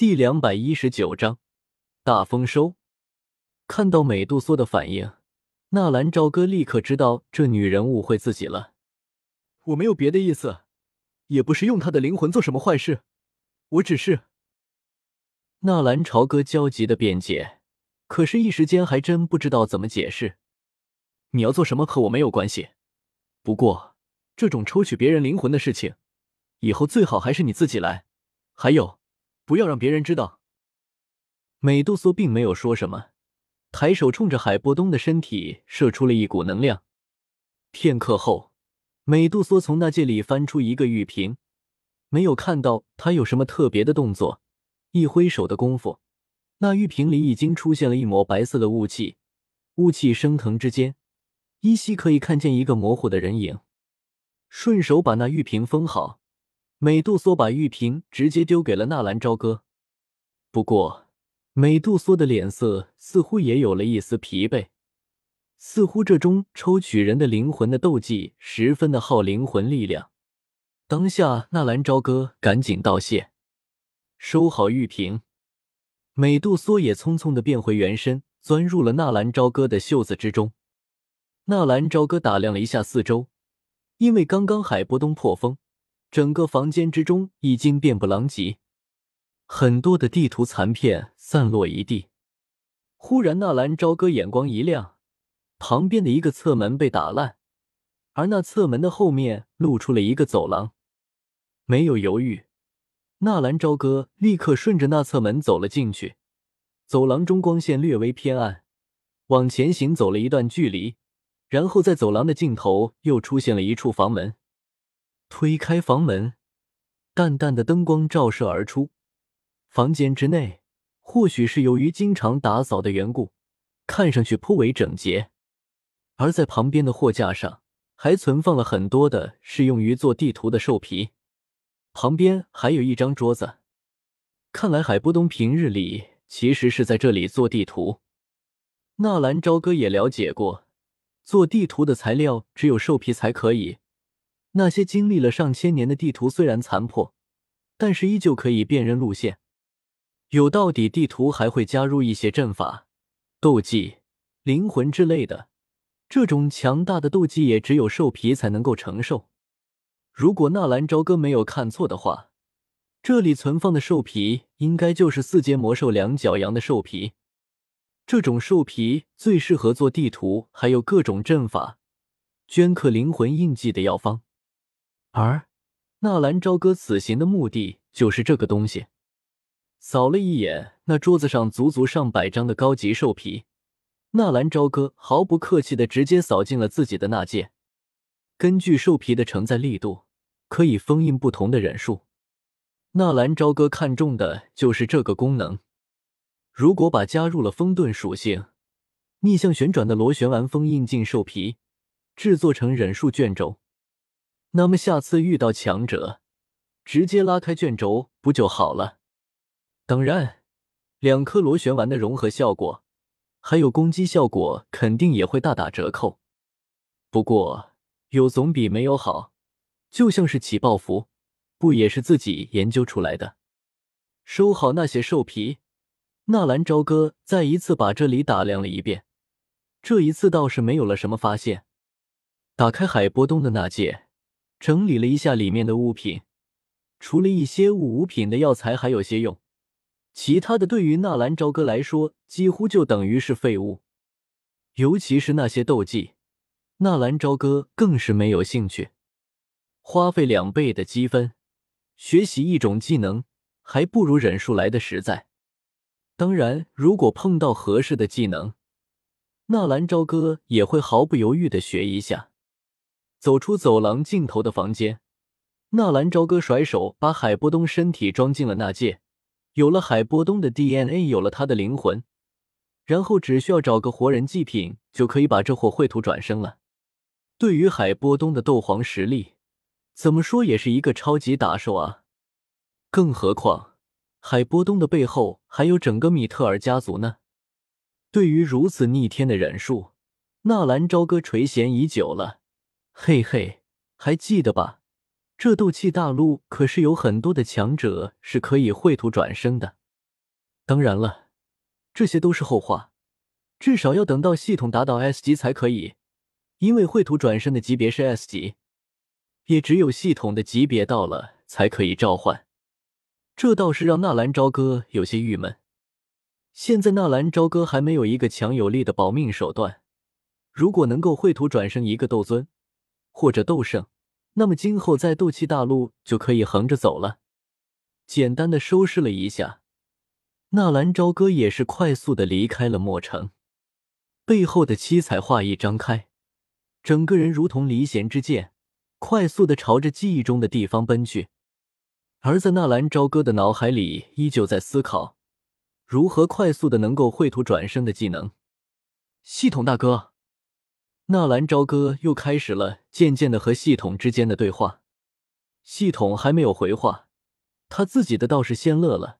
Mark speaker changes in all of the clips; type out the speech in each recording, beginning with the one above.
Speaker 1: 第两百一十九章大丰收。看到美杜莎的反应，纳兰朝歌立刻知道这女人误会自己了。
Speaker 2: 我没有别的意思，也不是用她的灵魂做什么坏事，我只是……
Speaker 1: 纳兰朝歌焦急的辩解，可是，一时间还真不知道怎么解释。
Speaker 2: 你要做什么和我没有关系，不过这种抽取别人灵魂的事情，以后最好还是你自己来。还有。不要让别人知道。
Speaker 1: 美杜莎并没有说什么，抬手冲着海波东的身体射出了一股能量。片刻后，美杜莎从那戒里翻出一个玉瓶，没有看到他有什么特别的动作，一挥手的功夫，那玉瓶里已经出现了一抹白色的雾气。雾气升腾之间，依稀可以看见一个模糊的人影。顺手把那玉瓶封好。美杜莎把玉瓶直接丢给了纳兰朝歌，不过美杜莎的脸色似乎也有了一丝疲惫，似乎这种抽取人的灵魂的斗技十分的耗灵魂力量。当下，纳兰朝歌赶紧道谢，收好玉瓶。美杜莎也匆匆的变回原身，钻入了纳兰朝歌的袖子之中。纳兰朝歌打量了一下四周，因为刚刚海波东破风。整个房间之中已经遍布狼藉，很多的地图残片散落一地。忽然，纳兰朝歌眼光一亮，旁边的一个侧门被打烂，而那侧门的后面露出了一个走廊。没有犹豫，纳兰朝歌立刻顺着那侧门走了进去。走廊中光线略微偏暗，往前行走了一段距离，然后在走廊的尽头又出现了一处房门。推开房门，淡淡的灯光照射而出。房间之内，或许是由于经常打扫的缘故，看上去颇为整洁。而在旁边的货架上，还存放了很多的是用于做地图的兽皮。旁边还有一张桌子，看来海波东平日里其实是在这里做地图。纳兰朝歌也了解过，做地图的材料只有兽皮才可以。那些经历了上千年的地图虽然残破，但是依旧可以辨认路线。有到底地图还会加入一些阵法、斗技、灵魂之类的。这种强大的斗技也只有兽皮才能够承受。如果纳兰朝歌没有看错的话，这里存放的兽皮应该就是四阶魔兽两角羊的兽皮。这种兽皮最适合做地图，还有各种阵法、镌刻灵魂印记的药方。而纳兰朝歌此行的目的就是这个东西。扫了一眼那桌子上足足上百张的高级兽皮，纳兰朝歌毫不客气的直接扫进了自己的纳戒。根据兽皮的承载力度，可以封印不同的忍术。纳兰朝歌看中的就是这个功能。如果把加入了风遁属性、逆向旋转的螺旋丸封印进兽皮，制作成忍术卷轴。那么下次遇到强者，直接拉开卷轴不就好了？当然，两颗螺旋丸的融合效果，还有攻击效果，肯定也会大打折扣。不过有总比没有好。就像是起爆符，不也是自己研究出来的？收好那些兽皮，纳兰朝歌再一次把这里打量了一遍，这一次倒是没有了什么发现。打开海波东的那戒。整理了一下里面的物品，除了一些物五品的药材还有些用，其他的对于纳兰朝歌来说几乎就等于是废物。尤其是那些斗技，纳兰朝歌更是没有兴趣。花费两倍的积分学习一种技能，还不如忍术来的实在。当然，如果碰到合适的技能，纳兰朝歌也会毫不犹豫的学一下。走出走廊尽头的房间，纳兰朝歌甩手把海波东身体装进了那戒。有了海波东的 DNA，有了他的灵魂，然后只需要找个活人祭品，就可以把这货绘图转生了。对于海波东的斗皇实力，怎么说也是一个超级打手啊！更何况海波东的背后还有整个米特尔家族呢。对于如此逆天的忍术，纳兰朝歌垂涎已久了。嘿嘿，还记得吧？这斗气大陆可是有很多的强者是可以绘图转生的。当然了，这些都是后话，至少要等到系统达到 S 级才可以，因为绘图转生的级别是 S 级，也只有系统的级别到了才可以召唤。这倒是让纳兰朝歌有些郁闷。现在纳兰朝歌还没有一个强有力的保命手段，如果能够绘图转生一个斗尊或者斗圣，那么今后在斗气大陆就可以横着走了。简单的收拾了一下，纳兰朝歌也是快速的离开了墨城。背后的七彩画一张开，整个人如同离弦之箭，快速的朝着记忆中的地方奔去。而在纳兰朝歌的脑海里，依旧在思考。如何快速的能够绘图转生的技能？系统大哥，纳兰朝歌又开始了渐渐的和系统之间的对话。系统还没有回话，他自己的倒是先乐了。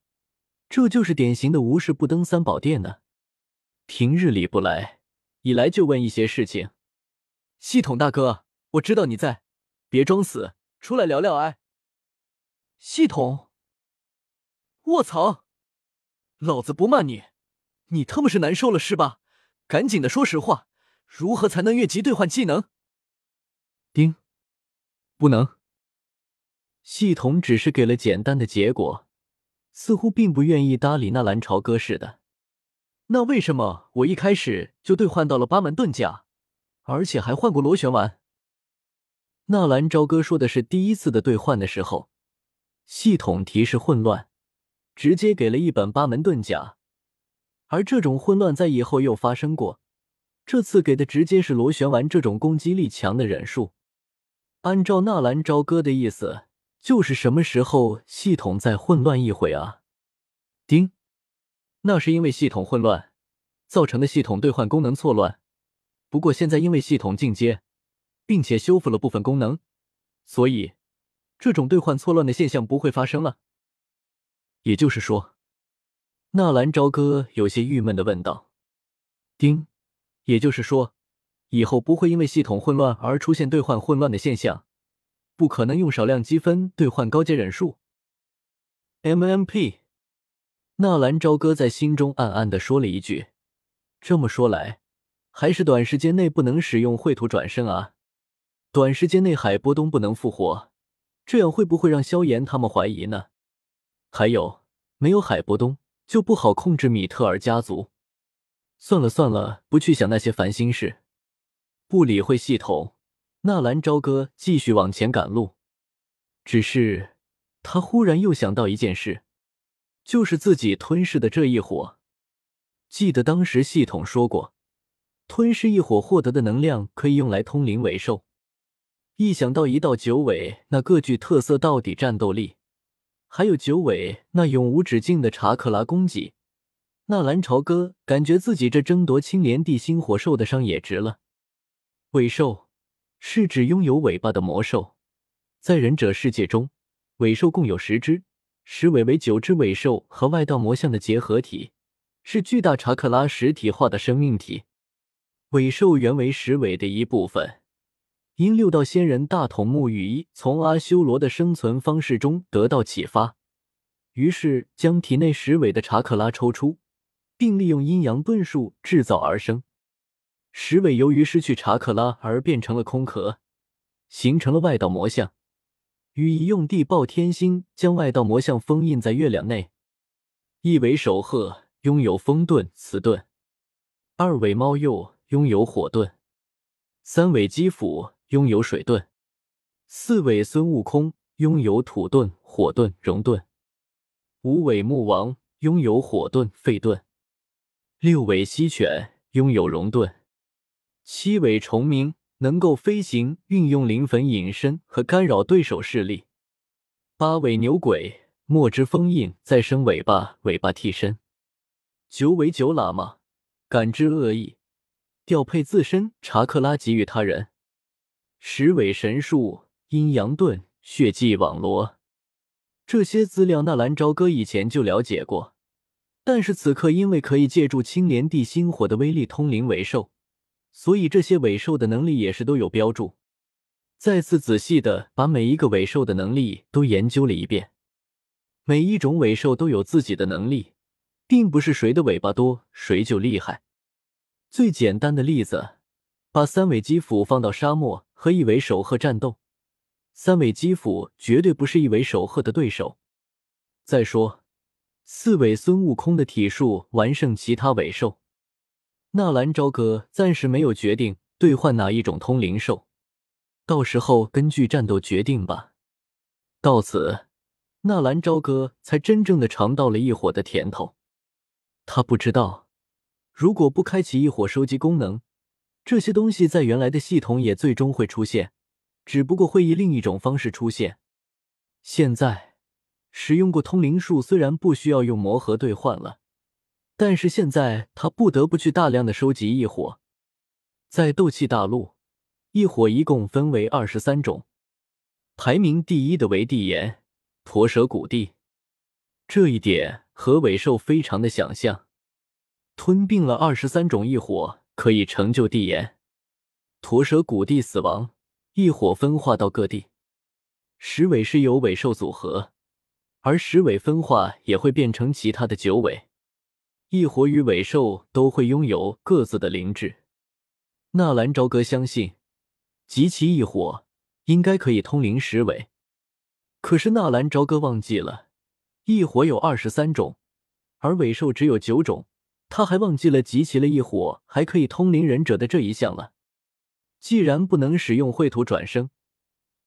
Speaker 1: 这就是典型的无事不登三宝殿呢。平日里不来，一来就问一些事情。系统大哥，我知道你在，别装死，出来聊聊哎。系统，卧槽！老子不骂你，你他妈是难受了是吧？赶紧的说实话，如何才能越级兑换技能？丁，不能。系统只是给了简单的结果，似乎并不愿意搭理纳兰朝歌似的。那为什么我一开始就兑换到了八门遁甲，而且还换过螺旋丸？纳兰朝歌说的是第一次的兑换的时候，系统提示混乱。直接给了一本八门遁甲，而这种混乱在以后又发生过。这次给的直接是螺旋丸这种攻击力强的忍术。按照纳兰朝歌的意思，就是什么时候系统再混乱一回啊？丁，那是因为系统混乱造成的系统兑换功能错乱。不过现在因为系统进阶，并且修复了部分功能，所以这种兑换错乱的现象不会发生了。也就是说，纳兰朝歌有些郁闷的问道：“丁，也就是说，以后不会因为系统混乱而出现兑换混乱的现象，不可能用少量积分兑换高阶忍术。”MMP，纳兰朝歌在心中暗暗的说了一句：“这么说来，还是短时间内不能使用绘图转身啊？短时间内海波东不能复活，这样会不会让萧炎他们怀疑呢？”还有，没有海波东就不好控制米特尔家族。算了算了，不去想那些烦心事，不理会系统。纳兰朝歌继续往前赶路。只是他忽然又想到一件事，就是自己吞噬的这一火。记得当时系统说过，吞噬一火获得的能量可以用来通灵尾兽。一想到一到九尾那各具特色到底战斗力。还有九尾那永无止境的查克拉供给，纳兰朝歌感觉自己这争夺青莲地心火受的伤也值了。尾兽是指拥有尾巴的魔兽，在忍者世界中，尾兽共有十只，十尾为九只尾兽和外道魔像的结合体，是巨大查克拉实体化的生命体。尾兽原为十尾的一部分。因六道仙人大筒木羽衣从阿修罗的生存方式中得到启发，于是将体内十尾的查克拉抽出，并利用阴阳遁术制造而生。十尾由于失去查克拉而变成了空壳，形成了外道魔像。羽翼用地爆天星将外道魔像封印在月亮内。一尾守鹤拥有风盾、磁盾；二尾猫鼬拥有火盾；三尾鸡斧。拥有水盾，四尾孙悟空拥有土盾、火盾、熔盾，五尾木王拥有火盾、废盾，六尾犀犬拥有熔盾，七尾虫鸣能够飞行，运用灵粉隐身和干扰对手势力，八尾牛鬼墨汁封印再生尾巴，尾巴替身，九尾九喇嘛感知恶意，调配自身查克拉给予他人。十尾神术、阴阳盾、血迹网罗，这些资料纳兰朝歌以前就了解过，但是此刻因为可以借助青莲地心火的威力通灵尾兽，所以这些尾兽的能力也是都有标注。再次仔细的把每一个尾兽的能力都研究了一遍，每一种尾兽都有自己的能力，并不是谁的尾巴多谁就厉害。最简单的例子，把三尾肌斧放到沙漠和一尾守鹤战斗，三尾肌斧绝对不是一尾守鹤的对手。再说，四尾孙悟空的体术完胜其他尾兽。纳兰朝歌暂时没有决定兑换哪一种通灵兽，到时候根据战斗决定吧。到此，纳兰朝歌才真正的尝到了异火的甜头。他不知道，如果不开启异火收集功能，这些东西在原来的系统也最终会出现，只不过会以另一种方式出现。现在使用过通灵术，虽然不需要用魔核兑换了。但是现在他不得不去大量的收集异火，在斗气大陆，异火一共分为二十三种，排名第一的为地炎驼蛇古地，这一点和尾兽非常的想象，吞并了二十三种异火，可以成就地炎驼蛇古地死亡，异火分化到各地，十尾是由尾兽组合，而十尾分化也会变成其他的九尾。异火与尾兽都会拥有各自的灵智。纳兰朝歌相信，集齐异火应该可以通灵十尾。可是纳兰朝歌忘记了，异火有二十三种，而尾兽只有九种。他还忘记了集齐了异火还可以通灵忍者的这一项了。既然不能使用秽土转生，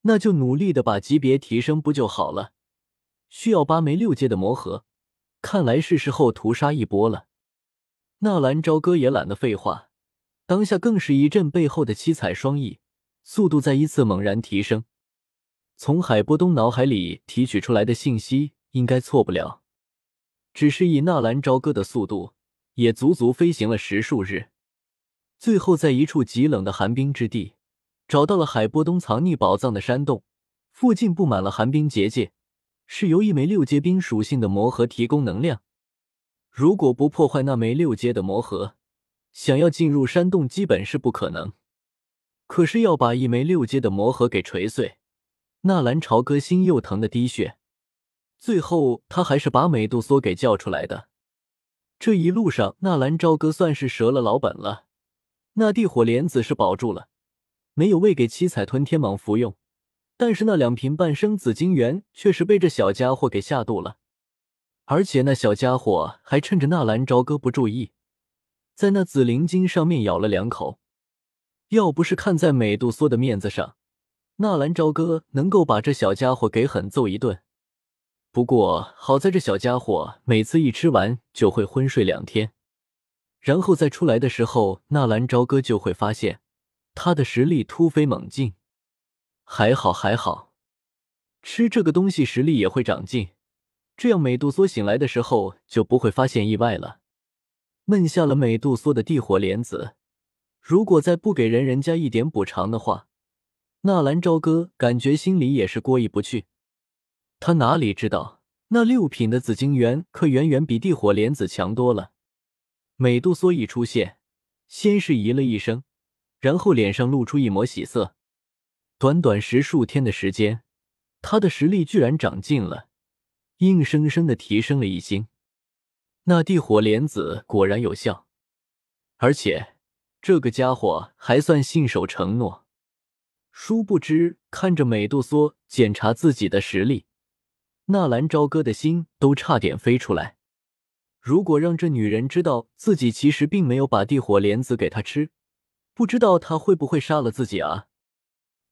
Speaker 1: 那就努力的把级别提升不就好了？需要八枚六阶的魔核。看来是时候屠杀一波了。纳兰朝歌也懒得废话，当下更是一阵背后的七彩双翼，速度再一次猛然提升。从海波东脑海里提取出来的信息应该错不了，只是以纳兰朝歌的速度，也足足飞行了十数日，最后在一处极冷的寒冰之地，找到了海波东藏匿宝藏的山洞，附近布满了寒冰结界。是由一枚六阶冰属性的魔核提供能量。如果不破坏那枚六阶的魔核，想要进入山洞基本是不可能。可是要把一枚六阶的魔核给锤碎，纳兰朝歌心又疼的滴血。最后他还是把美杜莎给叫出来的。这一路上，纳兰朝歌算是折了老本了。那地火莲子是保住了，没有喂给七彩吞天蟒服用。但是那两瓶半生紫金元却是被这小家伙给下肚了，而且那小家伙还趁着纳兰朝歌不注意，在那紫灵晶上面咬了两口。要不是看在美杜莎的面子上，纳兰朝歌能够把这小家伙给狠揍一顿。不过好在这小家伙每次一吃完就会昏睡两天，然后再出来的时候，纳兰朝歌就会发现他的实力突飞猛进。还好还好，吃这个东西实力也会长进，这样美杜莎醒来的时候就不会发现意外了。闷下了美杜莎的地火莲子，如果再不给人人家一点补偿的话，纳兰朝歌感觉心里也是过意不去。他哪里知道，那六品的紫晶元可远远比地火莲子强多了。美杜莎一出现，先是咦了一声，然后脸上露出一抹喜色。短短十数天的时间，他的实力居然长进了，硬生生的提升了一星。那地火莲子果然有效，而且这个家伙还算信守承诺。殊不知，看着美杜莎检查自己的实力，纳兰朝歌的心都差点飞出来。如果让这女人知道自己其实并没有把地火莲子给她吃，不知道她会不会杀了自己啊？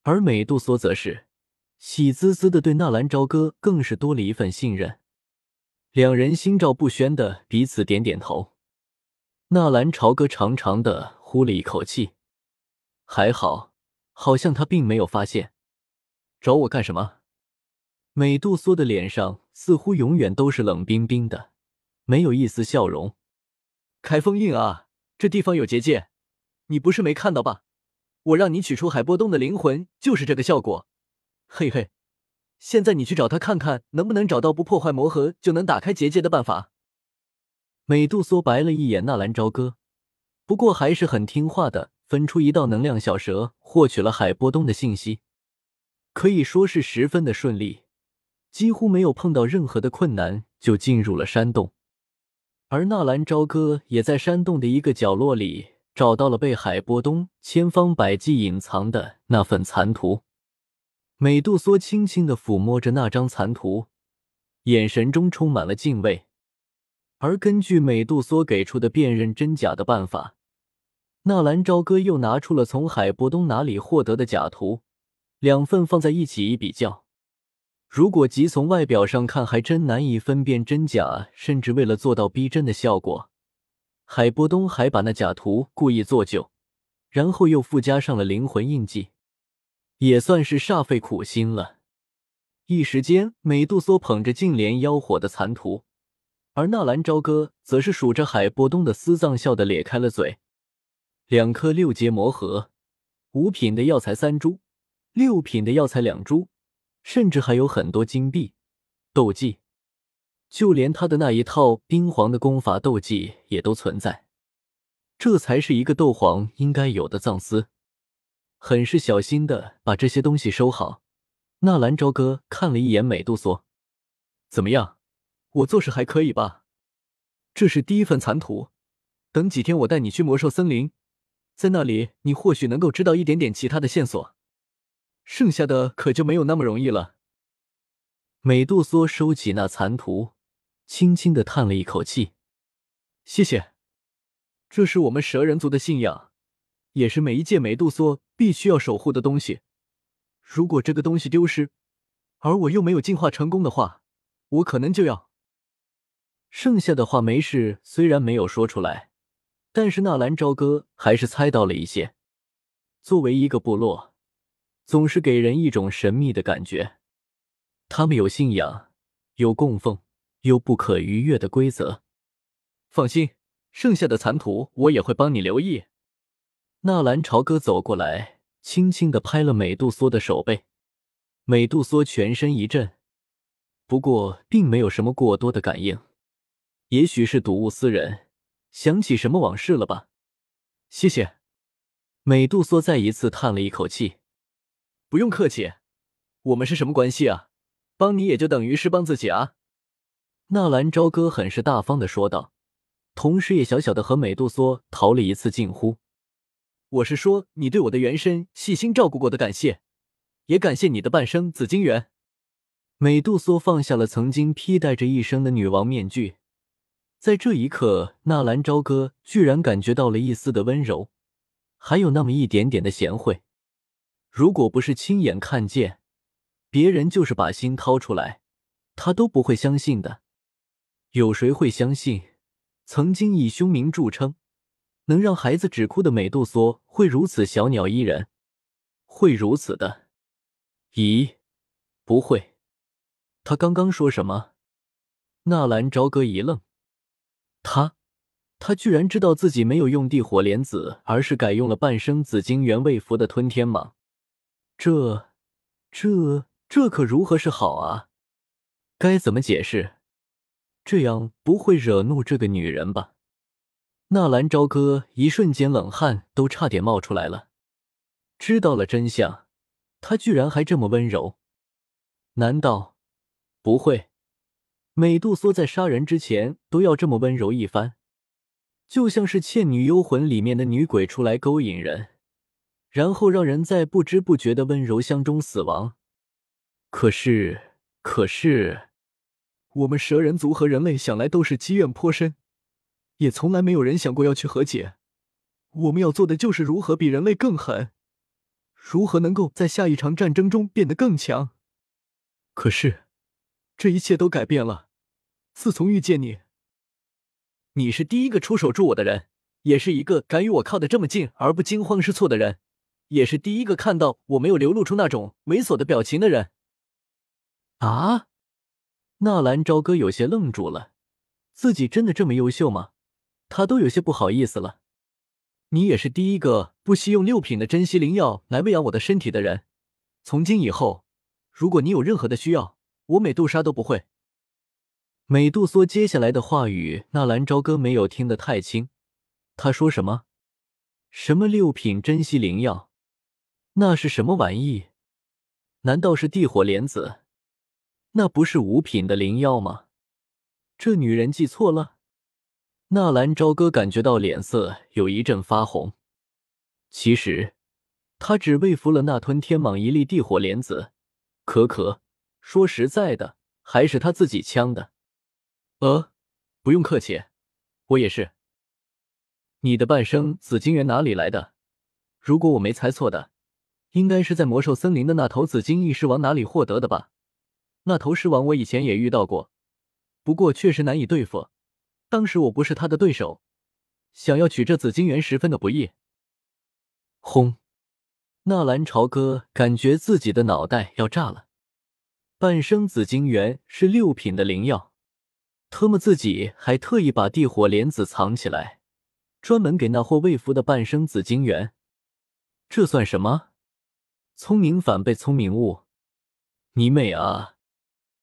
Speaker 1: 而美杜莎则是喜滋滋的对纳兰朝歌更是多了一份信任，两人心照不宣的彼此点点头。纳兰朝歌长长的呼了一口气，还好，好像他并没有发现。找我干什么？美杜莎的脸上似乎永远都是冷冰冰的，没有一丝笑容。开封印啊，这地方有结界，你不是没看到吧？我让你取出海波东的灵魂，就是这个效果。嘿嘿，现在你去找他看看，能不能找到不破坏魔核就能打开结界的办法。美杜莎白了一眼纳兰朝歌，不过还是很听话的，分出一道能量小蛇，获取了海波东的信息，可以说是十分的顺利，几乎没有碰到任何的困难就进入了山洞。而纳兰朝歌也在山洞的一个角落里找到了被海波东千方百计隐藏的那份残图。美杜莎轻轻的抚摸着那张残图，眼神中充满了敬畏。而根据美杜莎给出的辨认真假的办法，纳兰朝歌又拿出了从海波东哪里获得的假图，两份放在一起一比较。如果即从外表上看，还真难以分辨真假，甚至为了做到逼真的效果，海波东还把那假图故意做旧，然后又附加上了灵魂印记，也算是煞费苦心了。一时间，美杜莎捧着净莲妖火的残图，而纳兰朝歌则是数着海波东的私藏，笑得咧开了嘴。两颗六阶魔核，五品的药材三株，六品的药材两株。甚至还有很多金币、斗技，就连他的那一套冰皇的功法斗技也都存在。这才是一个斗皇应该有的藏私。很是小心的把这些东西收好。纳兰朝歌看了一眼美杜莎，怎么样？我做事还可以吧？这是第一份残图，等几天我带你去魔兽森林，在那里你或许能够知道一点点其他的线索。剩下的可就没有那么容易了。美杜莎收起那残图，轻轻的叹了一口气：“谢谢，这是我们蛇人族的信仰，也是每一届美杜莎必须要守护的东西。如果这个东西丢失，而我又没有进化成功的话，我可能就要……”剩下的话没事，虽然没有说出来，但是纳兰朝歌还是猜到了一些。作为一个部落。总是给人一种神秘的感觉。他们有信仰，有供奉，有不可逾越的规则。放心，剩下的残图我也会帮你留意。纳兰朝歌走过来，轻轻的拍了美杜莎的手背。美杜莎全身一震，不过并没有什么过多的感应。也许是睹物思人，想起什么往事了吧？谢谢。美杜莎再一次叹了一口气。不用客气，我们是什么关系啊？帮你也就等于是帮自己啊。纳兰朝歌很是大方的说道，同时也小小的和美杜莎讨了一次近乎。我是说你对我的原身细心照顾过的感谢，也感谢你的半生紫金元。美杜莎放下了曾经披戴着一生的女王面具，在这一刻，纳兰朝歌居然感觉到了一丝的温柔，还有那么一点点的贤惠。如果不是亲眼看见，别人就是把心掏出来，他都不会相信的。有谁会相信，曾经以凶名著称、能让孩子止哭的美杜莎会如此小鸟依人？会如此的？咦，不会。他刚刚说什么？纳兰朝歌一愣，他，他居然知道自己没有用地火莲子，而是改用了半生紫金元为符的吞天蟒。这，这，这可如何是好啊？该怎么解释？这样不会惹怒这个女人吧？纳兰朝歌一瞬间冷汗都差点冒出来了。知道了真相，他居然还这么温柔？难道不会？美杜莎在杀人之前都要这么温柔一番，就像是《倩女幽魂》里面的女鬼出来勾引人。然后让人在不知不觉的温柔乡中死亡。可是，可是，我们蛇人族和人类想来都是积怨颇深，也从来没有人想过要去和解。我们要做的就是如何比人类更狠，如何能够在下一场战争中变得更强。可是，这一切都改变了。自从遇见你，你是第一个出手助我的人，也是一个敢与我靠得这么近而不惊慌失措的人。也是第一个看到我没有流露出那种猥琐的表情的人。啊！纳兰朝歌有些愣住了，自己真的这么优秀吗？他都有些不好意思了。你也是第一个不惜用六品的珍稀灵药来喂养我的身体的人。从今以后，如果你有任何的需要，我美杜莎都不会。美杜莎接下来的话语，纳兰朝歌没有听得太清。他说什么？什么六品珍稀灵药？那是什么玩意？难道是地火莲子？那不是五品的灵药吗？这女人记错了。纳兰朝歌感觉到脸色有一阵发红。其实，他只为服了那吞天蟒一粒地火莲子，可可，说实在的，还是他自己呛的。
Speaker 2: 呃，不用客气，我也是。你的半生紫金元哪里来的？如果我没猜错的，应该是在魔兽森林的那头紫金翼狮王哪里获得的吧？那头狮王我以前也遇到过，不过确实难以对付。当时我不是他的对手，想要取这紫金元十分的不易。
Speaker 1: 轰！纳兰朝歌感觉自己的脑袋要炸了。半生紫金元是六品的灵药，特么自己还特意把地火莲子藏起来。专门给那货喂服的半生紫金元，这算什么？聪明反被聪明误！你美啊！